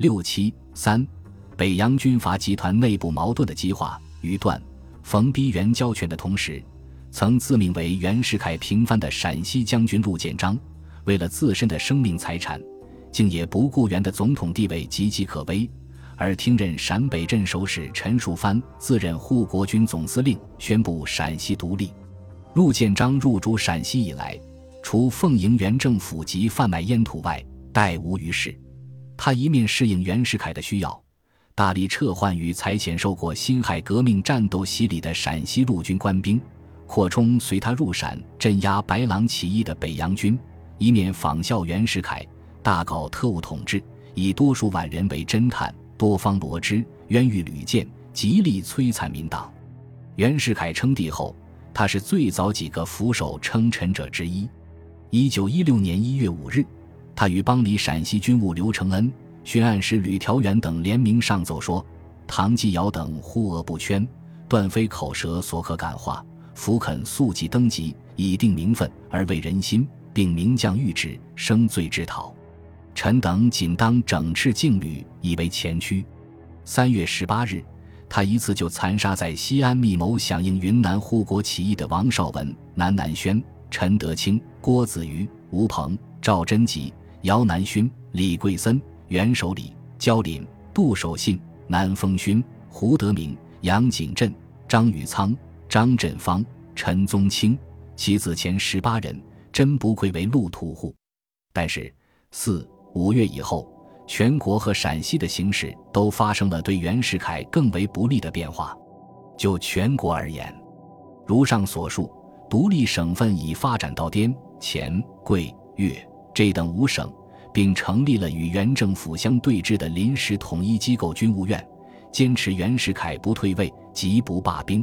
六七三，北洋军阀集团内部矛盾的激化，于段、冯逼袁交权的同时，曾自命为袁世凯平藩的陕西将军陆建章，为了自身的生命财产，竟也不顾袁的总统地位岌岌可危，而听任陕北镇守使陈树藩自任护国军总司令，宣布陕西独立。陆建章入主陕西以来，除奉迎原政府及贩卖烟土外，殆无余事。他一面适应袁世凯的需要，大力撤换与才遣受过辛亥革命战斗洗礼的陕西陆军官兵，扩充随他入陕镇压白狼起义的北洋军；一面仿效袁世凯，大搞特务统治，以多数万人为侦探，多方罗织，冤狱屡见，极力摧残民党。袁世凯称帝后。他是最早几个俯首称臣者之一。一九一六年一月五日，他与帮里陕西军务刘承恩、巡按使吕调元等联名上奏说：“唐继尧等呼恶不圈，断非口舌所可感化。福肯速即登基，以定名分而为人心，并名将谕旨，生罪之讨。臣等仅当整饬敬律，以为前驱。”三月十八日。他一次就残杀在西安密谋响应云南护国起义的王绍文、南南轩、陈德清、郭子瑜、吴鹏、赵贞吉、姚南勋、李桂森、袁守礼、焦林、杜守信、南风勋、胡德明、杨景镇、张宇仓、张振芳、陈宗清，其子前十八人真不愧为路途户。但是四五月以后。全国和陕西的形势都发生了对袁世凯更为不利的变化。就全国而言，如上所述，独立省份已发展到滇、黔、桂、粤这等五省，并成立了与原政府相对峙的临时统一机构军务院，坚持袁世凯不退位，即不罢兵。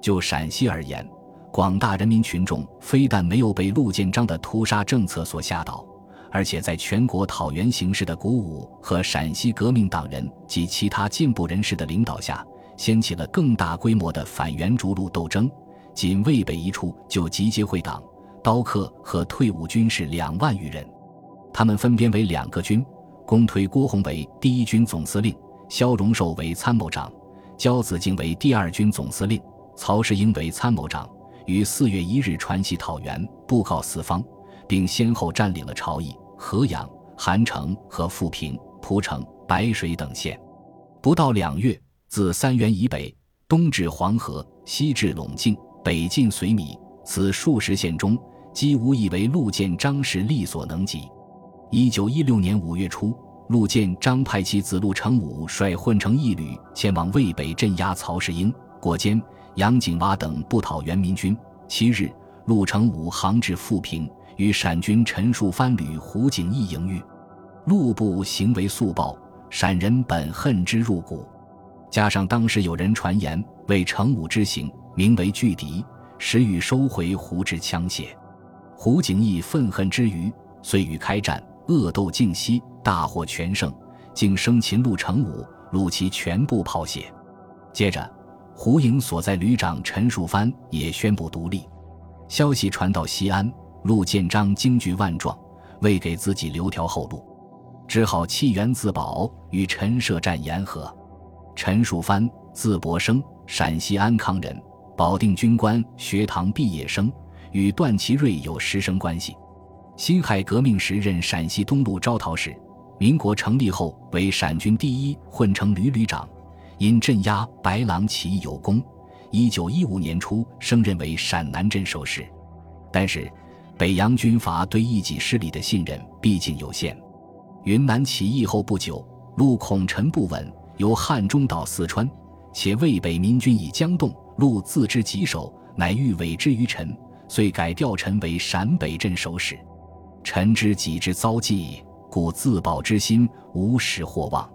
就陕西而言，广大人民群众非但没有被陆建章的屠杀政策所吓倒。而且在全国讨袁形势的鼓舞和陕西革命党人及其他进步人士的领导下，掀起了更大规模的反袁逐鹿斗争。仅渭北一处就集结会党、刀客和退伍军士两万余人，他们分别为两个军，公推郭洪为第一军总司令，萧荣寿为参谋长，焦子敬为第二军总司令，曹世英为参谋长，于四月一日传檄讨袁，布告四方，并先后占领了朝邑。河阳、韩城和富平、蒲城、白水等县，不到两月，自三原以北，东至黄河，西至陇境，北进绥米，此数十县中，姬无以为陆建章是力所能及。一九一六年五月初，陆建章派其子陆成武率混成一旅前往渭北镇压曹世英、郭坚、杨景蛙等不讨袁民军。七日，陆成武航至富平。与陕军陈树藩旅胡景翼迎遇，陆部行为速暴，陕人本恨之入骨。加上当时有人传言为成武之行，名为拒敌，时欲收回胡之枪械。胡景翼愤恨之余，遂与开战，恶斗尽息，大获全胜，竟生擒陆成武，陆其全部抛血。接着，胡营所在旅长陈树藩也宣布独立。消息传到西安。陆建章惊惧万状，未给自己留条后路，只好弃元自保，与陈涉战言和。陈树藩，字伯生，陕西安康人，保定军官学堂毕业生，与段祺瑞有师生关系。辛亥革命时任陕西东路招讨使，民国成立后为陕军第一混成旅旅长，因镇压白狼起义有功，一九一五年初升任为陕南镇守使，但是。北洋军阀对一己势力的信任毕竟有限。云南起义后不久，陆恐陈不稳，由汉中到四川，且渭北民军已将动，陆自知棘手，乃欲委之于陈，遂改调陈为陕北镇守使。陈知己之遭际，故自保之心无始或忘。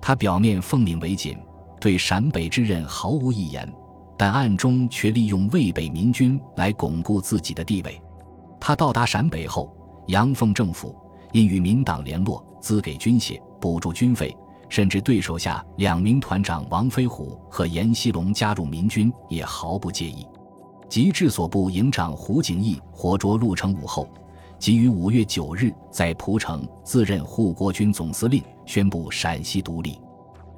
他表面奉命为谨，对陕北之任毫无一言，但暗中却利用渭北民军来巩固自己的地位。他到达陕北后，阳奉政府因与民党联络，资给军械，补助军费，甚至对手下两名团长王飞虎和阎锡龙加入民军也毫不介意。及治所部营长胡景翼活捉陆成武后，即于五月九日在蒲城自任护国军总司令，宣布陕西独立，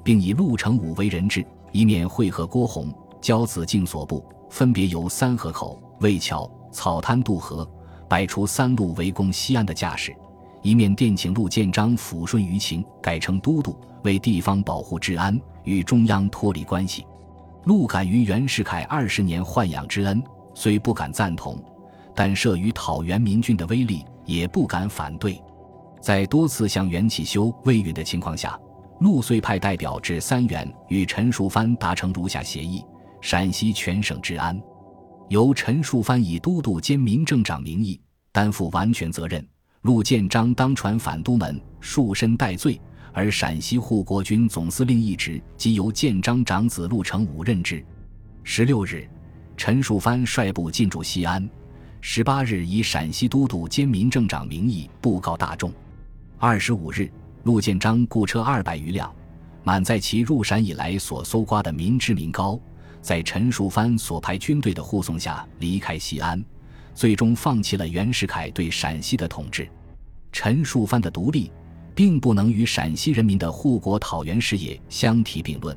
并以陆成武为人质，一面会合郭洪、焦子敬所部，分别由三河口、魏桥、草滩渡河，摆出三路围攻西安的架势；一面电请陆建章抚顺舆情，改称都督，为地方保护治安，与中央脱离关系。陆感于袁世凯二十年豢养之恩，虽不敢赞同，但慑于讨袁民军的威力，也不敢反对。在多次向袁启修未允的情况下，陆遂派代表至三原，与陈树藩达成如下协议：陕西全省治安，由陈树藩以都督兼民政长名义担负完全责任；陆建章当传反都门，束身戴罪。而陕西护国军总司令一职即由建章长子陆成武任之。十六日，陈树藩率部进驻西安。十八日，以陕西都督兼民政长名义布告大众。二十五日，陆建章雇车二百余辆，满载其入陕以来所搜刮的民脂民膏，在陈树藩所派军队的护送下离开西安，最终放弃了袁世凯对陕西的统治。陈树藩的独立。并不能与陕西人民的护国讨袁事业相提并论，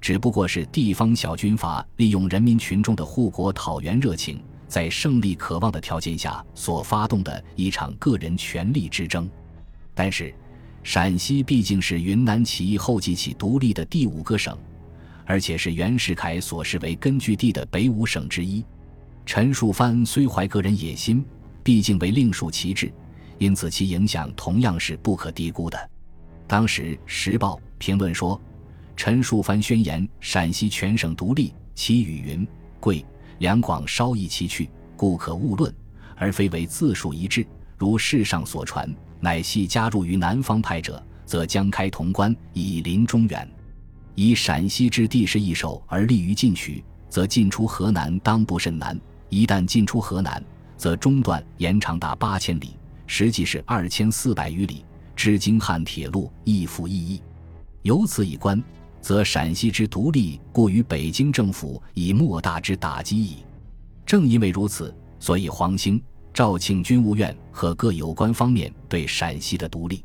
只不过是地方小军阀利用人民群众的护国讨袁热情，在胜利渴望的条件下所发动的一场个人权力之争。但是，陕西毕竟是云南起义后继起独立的第五个省，而且是袁世凯所视为根据地的北五省之一。陈树藩虽怀个人野心，毕竟为另属旗帜。因此，其影响同样是不可低估的。当时，《时报》评论说：“陈树藩宣言陕西全省独立，其语云：贵、两广稍异其趣，故可勿论，而非为字数一致。如世上所传，乃系加入于南方派者，则将开潼关，以临中原。以陕西之地势易守而利于进取，则进出河南当不甚难。一旦进出河南，则中断延长达八千里。”实际是二千四百余里，至京汉铁路亦复异义。由此一观，则陕西之独立，故于北京政府以莫大之打击矣。正因为如此，所以黄兴、肇庆军务院和各有关方面对陕西的独立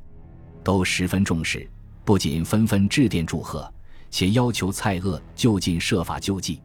都十分重视，不仅纷纷致电祝贺，且要求蔡锷就近设法救济。